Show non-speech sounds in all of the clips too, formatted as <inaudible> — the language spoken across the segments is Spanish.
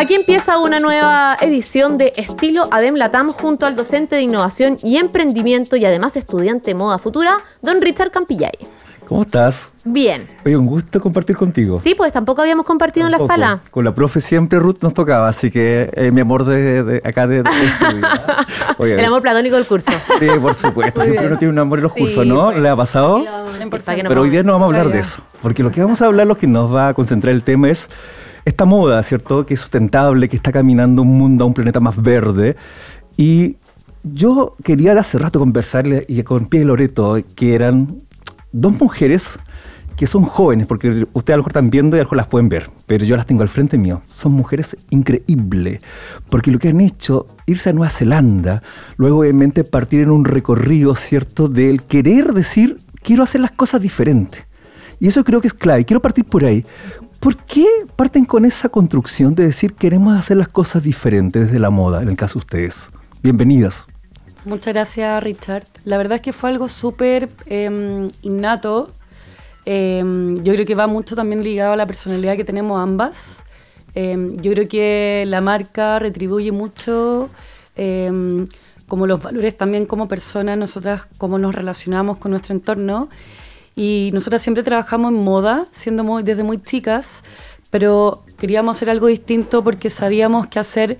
Aquí empieza una nueva edición de Estilo Adem Latam junto al docente de innovación y emprendimiento y además estudiante moda futura, don Richard Campillay. ¿Cómo estás? Bien. Oye, un gusto compartir contigo. Sí, pues tampoco habíamos compartido en la sala. Con la profe siempre Ruth nos tocaba, así que eh, mi amor de, acá de, estudio. <laughs> El amor platónico del curso. Sí, por supuesto. siempre uno tiene un amor en los cursos, ¿no? Pues, ¿Le ha pasado? Pero hoy día no vamos a hablar de eso, porque lo que vamos a hablar, lo que nos va a concentrar el tema es esta moda, ¿cierto? Que es sustentable, que está caminando un mundo a un planeta más verde. Y yo quería de hace rato conversarle y con Pie Loreto, que eran dos mujeres que son jóvenes, porque ustedes a lo mejor están viendo y a lo mejor las pueden ver, pero yo las tengo al frente mío. Son mujeres increíbles, porque lo que han hecho, irse a Nueva Zelanda, luego obviamente partir en un recorrido, ¿cierto?, del querer decir, quiero hacer las cosas diferentes. Y eso creo que es clave. Quiero partir por ahí. ¿Por qué parten con esa construcción de decir queremos hacer las cosas diferentes desde la moda, en el caso de ustedes? Bienvenidas. Muchas gracias, Richard. La verdad es que fue algo súper em, innato. Em, yo creo que va mucho también ligado a la personalidad que tenemos ambas. Em, yo creo que la marca retribuye mucho como los valores también como personas, nosotras cómo nos relacionamos con nuestro entorno. Y nosotras siempre trabajamos en moda, siendo muy, desde muy chicas, pero queríamos hacer algo distinto porque sabíamos que hacer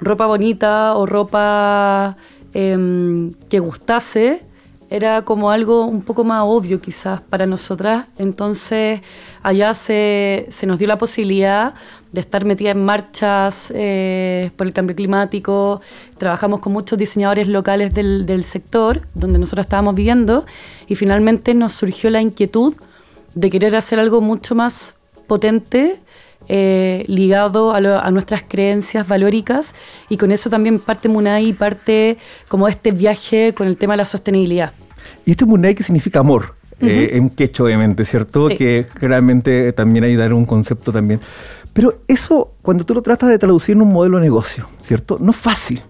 ropa bonita o ropa em, que gustase era como algo un poco más obvio quizás para nosotras. Entonces allá se, se nos dio la posibilidad de estar metida en marchas eh, por el cambio climático. Trabajamos con muchos diseñadores locales del, sector donde nosotros estábamos viviendo y finalmente nos surgió la inquietud de querer hacer algo mucho más potente eh, ligado a, a, nuestras creencias valóricas y con eso también parte Munay y parte como este viaje con el tema de la sostenibilidad. Y este Munay que significa amor, eh, en quechua obviamente, ¿cierto? Que realmente también hay dar un concepto también. Pero eso, cuando tú lo tratas de traducir en un modelo de negocio, ¿cierto? No es fácil,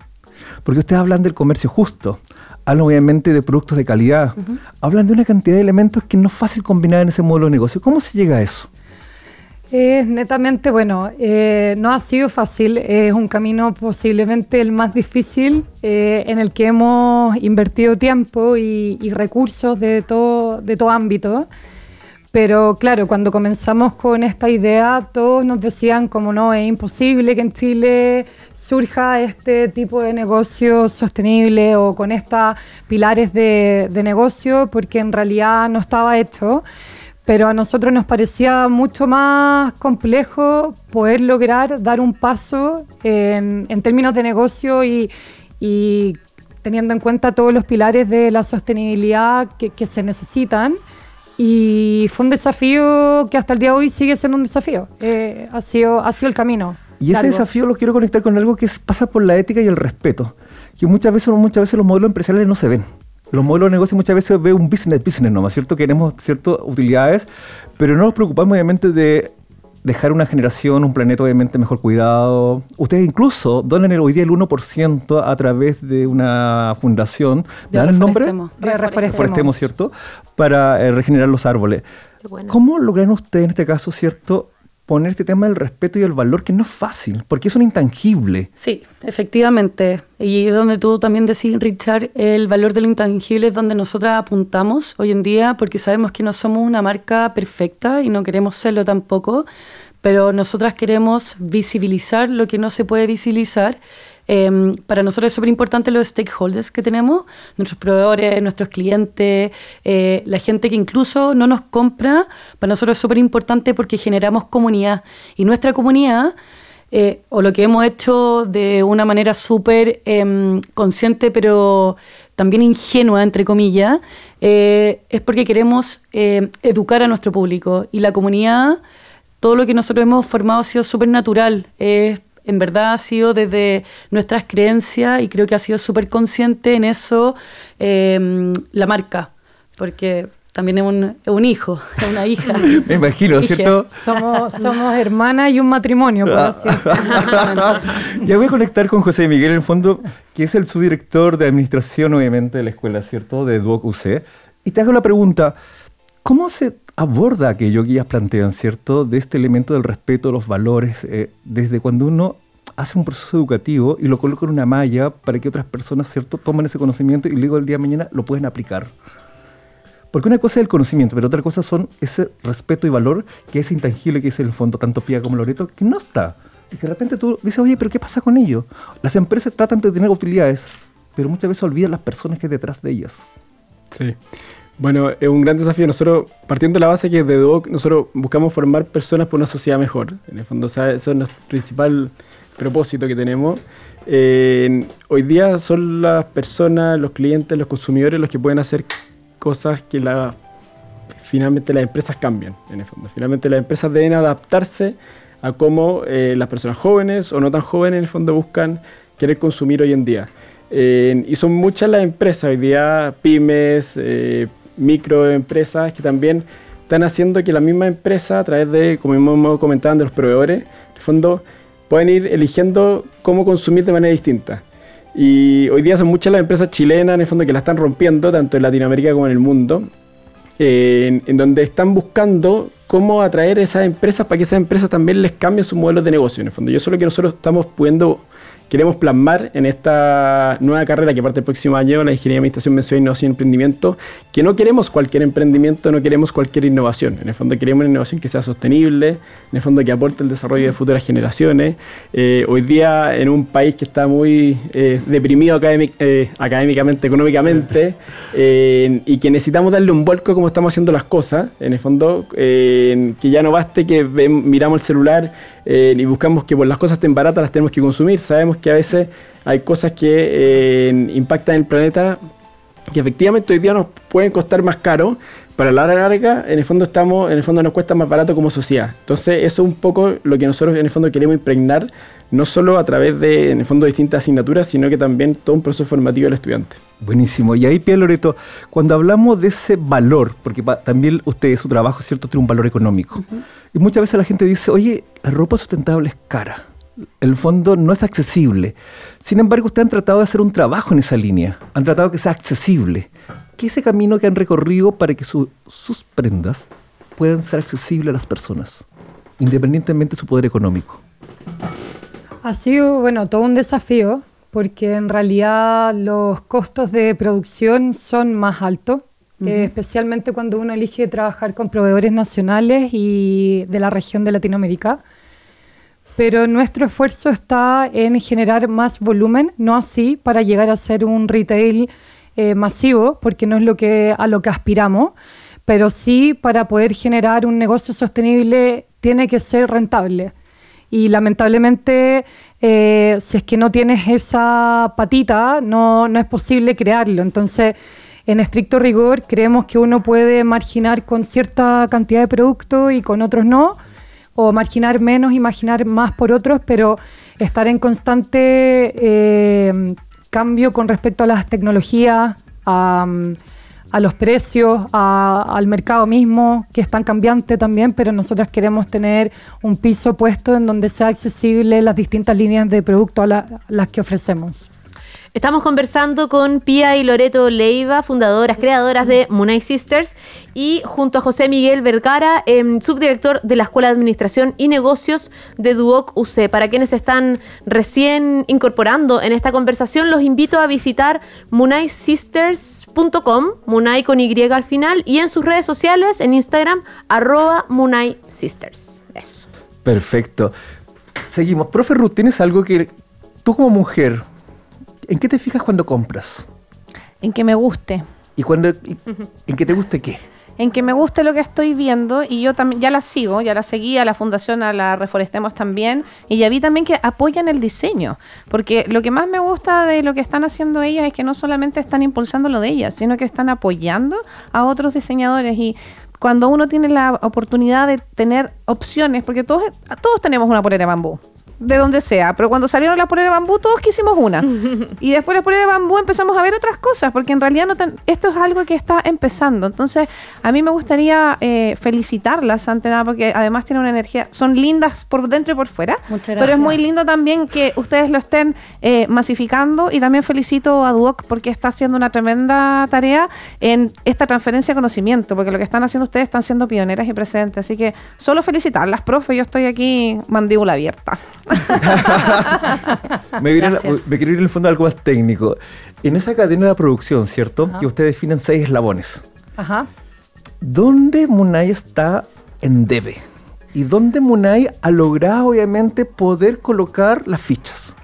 porque ustedes hablan del comercio justo, hablan obviamente de productos de calidad, hablan de una cantidad de elementos que no es fácil combinar en ese modelo de negocio. ¿Cómo se llega a eso? Es netamente, bueno, eh, no ha sido fácil, es un camino posiblemente el más difícil eh, en el que hemos invertido tiempo y, recursos de todo, de todo ámbito. Pero claro, cuando comenzamos con esta idea, todos nos decían como no, es imposible que en Chile surja este tipo de negocio sostenible o con estos pilares de, de negocio, porque en realidad no estaba hecho pero a nosotros nos parecía mucho más complejo poder lograr dar un paso en, términos de negocio y, teniendo en cuenta todos los pilares de la sostenibilidad que, se necesitan. Y fue un desafío que hasta el día de hoy sigue siendo un desafío. Eh, ha, sido, ha sido el camino. Y ese desafío lo quiero conectar con algo que pasa por la ética y el respeto, que muchas veces, muchas veces los modelos empresariales no se ven los modelos de negocio muchas veces ve un business business nomás, ¿cierto? Queremos ciertas utilidades, pero no nos preocupamos obviamente de dejar una generación, un planeta obviamente mejor cuidado. Ustedes incluso donan el, hoy día el 1% a través de una fundación. ¿Me dan el nombre? Reforestemos. Reforestemos, ¿cierto? Para eh, regenerar los árboles. ¿Cómo logran ustedes en este caso, cierto, poner este tema del respeto y el valor, que no es fácil, porque es un intangible. Sí, efectivamente. Y donde tú también decís, Richard, el valor del intangible es donde nosotras apuntamos hoy en día, porque sabemos que no somos una marca perfecta y no queremos serlo tampoco, pero nosotras queremos visibilizar lo que no se puede visibilizar Em, para nosotros es súper importante los stakeholders que tenemos, nuestros proveedores, nuestros clientes, eh, la gente que incluso no nos compra, para nosotros es súper importante porque generamos comunidad. Y nuestra comunidad, eh, o lo que hemos hecho de una manera súper em, consciente, pero también ingenua, entre comillas, eh, es porque queremos educar a nuestro público. Y la comunidad, todo lo que nosotros hemos formado ha sido súper natural. En verdad ha sido desde nuestras creencias y creo que ha sido súper consciente en eso em, la marca, porque también es un, es un hijo, <laughs> es una hija. Me imagino, ¿cierto? Somos, somos hermanas y un matrimonio, por así <laughs> decirlo. ya voy a conectar con José Miguel, en el fondo, que es el subdirector de administración, obviamente, de la escuela, ¿cierto? De Duoc UC. Y te hago la pregunta, ¿cómo se aborda aquello que ellas plantean, ¿cierto? De este elemento del respeto, los valores, eh, desde cuando uno hace un proceso educativo y lo coloca en una malla para que otras personas, ¿cierto?, tomen ese conocimiento y luego el día de mañana lo pueden aplicar. Porque una cosa es el conocimiento, pero otra cosa son ese respeto y valor que es intangible, que es el fondo, tanto Pía como Loreto, que no está. Y que de repente tú dices, oye, pero ¿qué pasa con ello? Las empresas tratan de tener utilidades, pero muchas veces olvidan las personas que hay detrás de ellas. Sí. Bueno, es un gran desafío. Nosotros, partiendo de la base que de Duoc, nosotros buscamos formar personas por una sociedad mejor. En el fondo, o sea, eso es nuestro principal propósito que tenemos. Eh, hoy día son las personas, los clientes, los consumidores los que pueden hacer cosas que la, finalmente las empresas cambian, en el fondo. Finalmente las empresas deben adaptarse a cómo eh, las personas jóvenes o no tan jóvenes en el fondo buscan querer consumir hoy en día. Eh, y son muchas las empresas hoy día, pymes, eh, microempresas, que también están haciendo que la misma empresa, a través de, como hemos comentado, de los proveedores, en el fondo pueden ir eligiendo cómo consumir de manera distinta. Y hoy día son muchas las empresas chilenas, en el fondo, que la están rompiendo, tanto en Latinoamérica como en el mundo, en, en, donde están buscando cómo atraer a esas empresas para que esas empresas también les cambien sus modelos de negocio, en el fondo. Y eso es lo que nosotros estamos pudiendo queremos plasmar en esta nueva carrera que parte el próximo año, la Ingeniería de Administración, Mención, Innovación y Emprendimiento, que no queremos cualquier emprendimiento, no queremos cualquier innovación. En el fondo queremos una innovación que sea sostenible, en el fondo que aporte el desarrollo de futuras generaciones. Eh, hoy día en un país que está muy eh, deprimido eh, académicamente, económicamente, <laughs> y que necesitamos darle un vuelco como estamos haciendo las cosas, en el fondo, que ya no baste que miramos el celular y buscamos que por las cosas estén baratas las tenemos que consumir, sabemos que a veces hay cosas que eh, impactan el planeta que efectivamente hoy día nos pueden costar más caro, pero a la larga, en el fondo estamos, en el fondo nos cuesta más barato como sociedad. Entonces, eso es un poco lo que nosotros en el fondo queremos impregnar, no solo a través de, en el fondo, distintas asignaturas, sino que también todo un proceso formativo del estudiante. Buenísimo. Y ahí, Pia Loreto, cuando hablamos de ese valor, porque también usted, su trabajo, ¿cierto?, tiene un valor económico. Y muchas veces la gente dice, oye, la ropa sustentable es cara el fondo no es accesible. Sin embargo, ustedes han tratado de hacer un trabajo en esa línea, han tratado que sea accesible. ¿Qué es ese camino que han recorrido para que sus prendas puedan ser accesibles a las personas, independientemente de su poder económico? Ha sido, bueno, todo un desafío, porque en realidad los costos de producción son más altos, eh, especialmente cuando uno elige trabajar con proveedores nacionales y de la región de Latinoamérica pero nuestro esfuerzo está en generar más volumen, no así para llegar a ser un retail eh, masivo, porque no es lo que, a lo que aspiramos, pero sí para poder generar un negocio sostenible tiene que ser rentable. Y lamentablemente, eh, si es que no tienes esa patita, no, no es posible crearlo. Entonces, en estricto rigor, creemos que uno puede marginar con cierta cantidad de producto y con otros no o marginar menos, imaginar más por otros, pero estar en constante eh, cambio con respecto a las tecnologías, a, los precios, al mercado mismo, que es tan cambiante también, pero nosotros queremos tener un piso puesto en donde sea accesible las distintas líneas de producto a las que ofrecemos. Estamos conversando con Pía y Loreto Leiva, fundadoras, creadoras de Munay Sisters, y junto a José Miguel Vergara, em, subdirector de la Escuela de Administración y Negocios de Duoc UC. Para quienes están recién incorporando en esta conversación, los invito a visitar munaysisters.com, Munay con Y al final, y en sus redes sociales, en Instagram, arroba Munay. Eso. Perfecto. Seguimos. Profe Ruth, ¿tienes algo que tú como mujer ¿En qué te fijas cuando compras? En que me guste. ¿Y cuando, en que te guste qué? En que me guste lo que estoy viendo y yo también ya la sigo, ya la seguí a la fundación, a la Reforestemos también y ya vi también que apoyan el diseño, porque lo que más me gusta de lo que están haciendo ellas es que no solamente están impulsando lo de ellas, sino que están apoyando a otros diseñadores y cuando uno tiene la oportunidad de tener opciones, porque todos, todos tenemos una polera de bambú, de donde sea, pero cuando salieron las poleras de bambú todos quisimos una. <laughs> y después las poleras de bambú empezamos a ver otras cosas, porque en realidad no esto es algo que está empezando. Entonces, a mí me gustaría eh, felicitarlas ante nada, porque además tienen una energía, son lindas por dentro y por fuera. Muchas gracias. Pero es muy lindo también que ustedes lo estén eh, masificando y también felicito a Duoc porque está haciendo una tremenda tarea en esta transferencia de conocimiento, porque lo que están haciendo ustedes están siendo pioneras y presentes. Así que solo felicitarlas, profe, yo estoy aquí mandíbula abierta. <laughs> me, quiero ir en el fondo algo más técnico. En esa cadena de producción, ¿cierto? Que ustedes definen seis eslabones. Ajá. ¿Dónde Munay está en debe? ¿Y dónde Munay ha logrado, obviamente, poder colocar las fichas?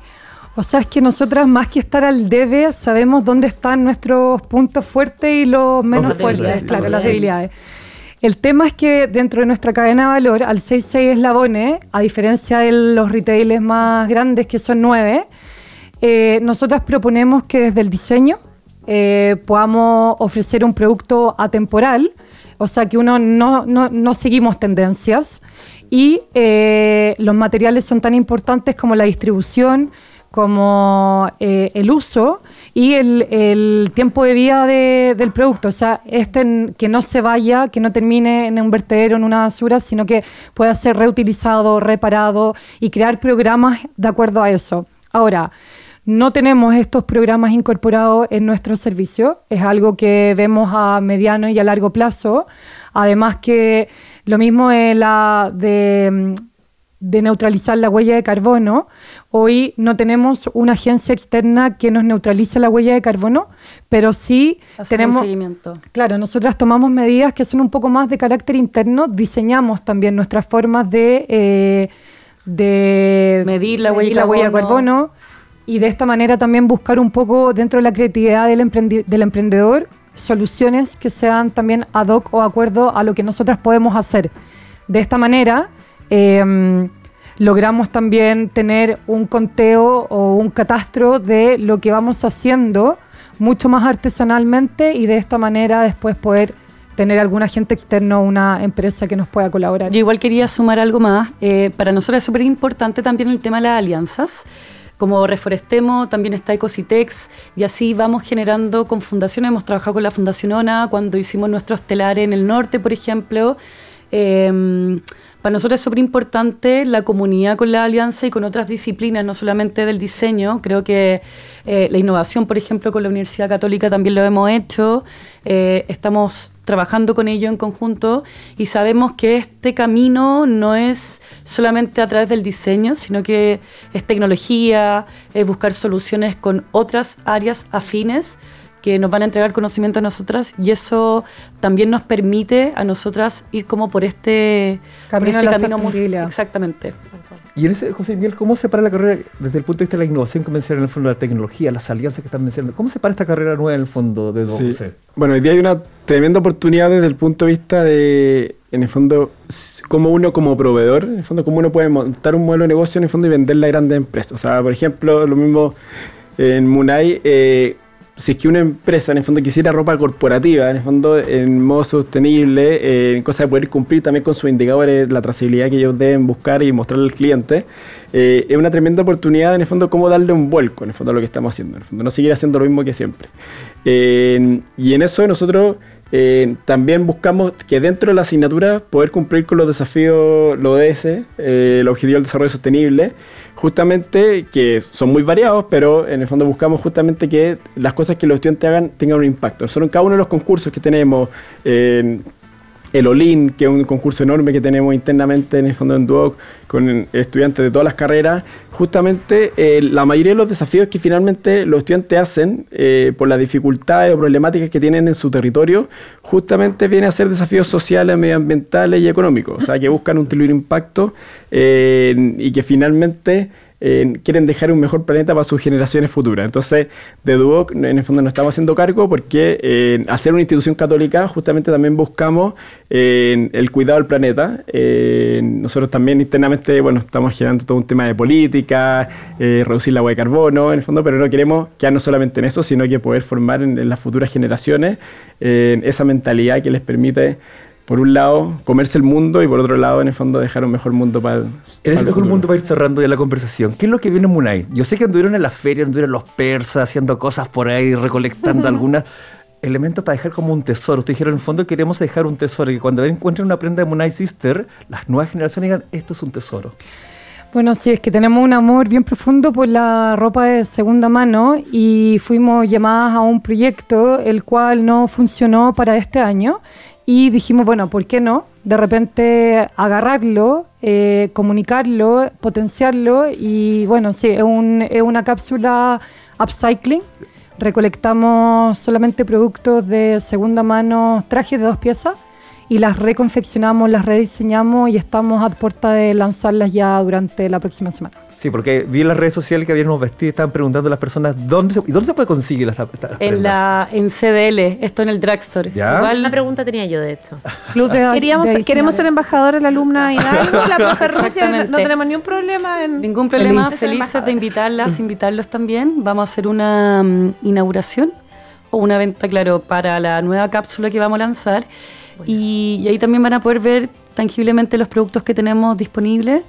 O sea, es que nosotras más que estar al debe, sabemos dónde están nuestros puntos fuertes y los menos fuertes, claro, las debilidades. El tema es que dentro de nuestra cadena de valor, al 6-6 eslabones, a diferencia de los retailers más grandes que son 9, eh, nosotras proponemos que desde el diseño eh, podamos ofrecer un producto atemporal, o sea que uno no, no, seguimos tendencias y eh, los materiales son tan importantes como la distribución, como eh, el uso y el, tiempo de vida del producto. O sea, este que no se vaya, que no termine en un vertedero, en una basura, sino que pueda ser reutilizado, reparado y crear programas de acuerdo a eso. Ahora, no tenemos estos programas incorporados en nuestro servicio, es algo que vemos a mediano y a largo plazo. Además que lo mismo es la de de neutralizar la huella de carbono. Hoy no tenemos una agencia externa que nos neutralice la huella de carbono, pero sí tenemos... seguimiento. Claro, nosotras tomamos medidas que son un poco más de carácter interno, diseñamos también nuestras formas de, eh, de medir la huella, de carbono y de esta manera también buscar un poco dentro de la creatividad del, del emprendedor soluciones que sean también ad hoc o acuerdo a lo que nosotras podemos hacer. De esta manera Em, logramos también tener un conteo o un catastro de lo que vamos haciendo mucho más artesanalmente y de esta manera después poder tener algún agente externo, una empresa que nos pueda colaborar. Yo igual quería sumar algo más. Eh, para nosotros es súper importante también el tema de las alianzas. Como Reforestemos, también está Ecositex, y así vamos generando con fundaciones. Hemos trabajado con la Fundación ONA cuando hicimos nuestros telares en el norte, por ejemplo. Eh, para nosotros es súper importante la comunidad con la alianza y con otras disciplinas, no solamente del diseño. Creo que eh, la innovación, por ejemplo, con la Universidad Católica también lo hemos hecho. Eh, estamos trabajando con ello en conjunto y sabemos que este camino no es solamente a través del diseño, sino que es tecnología, es buscar soluciones con otras áreas afines que nos van a entregar conocimiento a nosotras y eso también nos permite a nosotras ir como por este camino, por este camino exactamente. Y en ese, José Miguel, ¿cómo se para la carrera desde el punto de vista de la innovación convencional en el fondo de la tecnología, las alianzas que están mencionando? ¿Cómo se para esta carrera nueva en el fondo de sí. Bueno, hoy día hay una tremenda oportunidad desde el punto de vista de, en el fondo, cómo uno como proveedor, en el fondo, cómo uno puede montar un modelo de negocio en el fondo y venderla a grandes empresas. O sea, por ejemplo, lo mismo en Munay, eh, si es que una empresa en el fondo quisiera ropa corporativa, en el fondo en modo sostenible, eh, en cosa de poder cumplir también con sus indicadores, la trazabilidad que ellos deben buscar y mostrarle al cliente, eh, es una tremenda oportunidad en el fondo cómo darle un vuelco en el fondo a lo que estamos haciendo, en el fondo no seguir haciendo lo mismo que siempre. y en eso nosotros eh, también buscamos que dentro de la asignatura poder cumplir con los desafíos, los ODS, eh, el Objetivo del Desarrollo Sostenible, justamente que son muy variados, pero en el fondo buscamos justamente que las cosas que los estudiantes hagan tengan un impacto. Nosotros en cada uno de los concursos que tenemos, eh, el OLIN, que es un concurso enorme que tenemos internamente en el fondo en Duoc con estudiantes de todas las carreras, justamente eh, la mayoría de los desafíos que finalmente los estudiantes hacen eh, por las dificultades o problemáticas que tienen en su territorio, justamente viene a ser desafíos sociales, medioambientales y económicos, o sea, que buscan un impacto eh, y que finalmente quieren dejar un mejor planeta para sus generaciones futuras. Entonces, de Duoc, en el fondo nos estamos haciendo cargo porque eh, al ser una institución católica, justamente también buscamos el cuidado del planeta. nosotros también internamente, bueno, estamos generando todo un tema de política, eh, reducir la agua de carbono, en el fondo, pero no queremos quedarnos solamente en eso, sino que poder formar en, las futuras generaciones esa mentalidad que les permite por un lado, comerse el mundo y por otro lado, en el fondo, dejar un mejor mundo para el. En ese mejor mundo para ir cerrando ya la conversación. ¿Qué es lo que viene en Munay? Yo sé que anduvieron en la feria, anduvieron los persas haciendo cosas por ahí, recolectando <laughs> algunos elementos para dejar como un tesoro. Ustedes dijeron, en el fondo queremos dejar un tesoro, y que cuando encuentren una prenda de Munay Sister, las nuevas generaciones digan, esto es un tesoro. Bueno, sí, es que tenemos un amor bien profundo por la ropa de segunda mano y fuimos llamadas a un proyecto el cual no funcionó para este año y dijimos, bueno, ¿por qué no? De repente agarrarlo, eh, comunicarlo, potenciarlo y bueno, sí, es, un, es una cápsula upcycling. Recolectamos solamente productos de segunda mano, trajes de dos piezas y las reconfeccionamos, las rediseñamos y estamos a puerta de lanzarlas ya durante la próxima semana. Sí, porque vi en las redes sociales que habíamos vestido y estaban preguntando a las personas dónde se, ¿y dónde se puede conseguir las, las en la En CDL, esto en el drugstore. Igual una pregunta tenía yo, de hecho. <laughs> Queríamos, queremos ser embajadores, la alumna Hidalgo, la profe no tenemos ningún problema. En... Ningún problema, felices, de invitarlas, invitarlos también. Vamos a hacer una mm, inauguración o una venta, claro, para la nueva cápsula que vamos a lanzar y, ahí también van a poder ver tangiblemente los productos que tenemos disponibles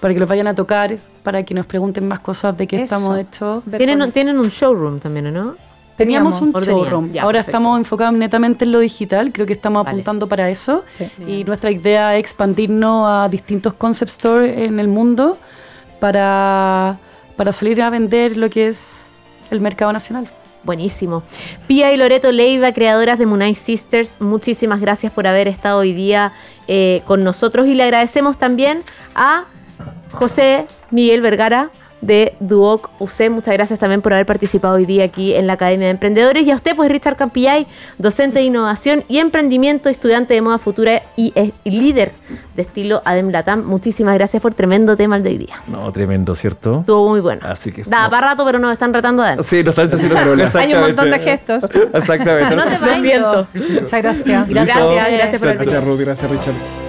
para que los vayan a tocar, para que nos pregunten más cosas de qué estamos hechos. ¿Tienen, tienen un showroom también, ¿no? Teníamos un showroom. Ahora estamos enfocados netamente en lo digital. Creo que estamos apuntando para eso. Y nuestra idea es expandirnos a distintos concept stores en el mundo para, para salir a vender lo que es el mercado nacional. Buenísimo. Pía y Loreto Leiva, creadoras de Moonlight Sisters, muchísimas gracias por haber estado hoy día eh, con nosotros y le agradecemos también a José Miguel Vergara de Duoc UC. Muchas gracias también por haber participado hoy día aquí en la Academia de Emprendedores. Y a usted, pues Richard Campillay, docente de innovación y emprendimiento, estudiante de moda futura y, líder de estilo Adem Latam. Muchísimas gracias por tremendo tema el de hoy día. No, tremendo, ¿cierto? Estuvo muy bueno. Así que. Da para rato, pero nos están retando adentro. Sí, nos están haciendo <laughs> problemas. Hay un montón de gestos. Exactamente. no te siento. Muchas gracias. Gracias, gracias por el Gracias, Ruth. Gracias, Richard.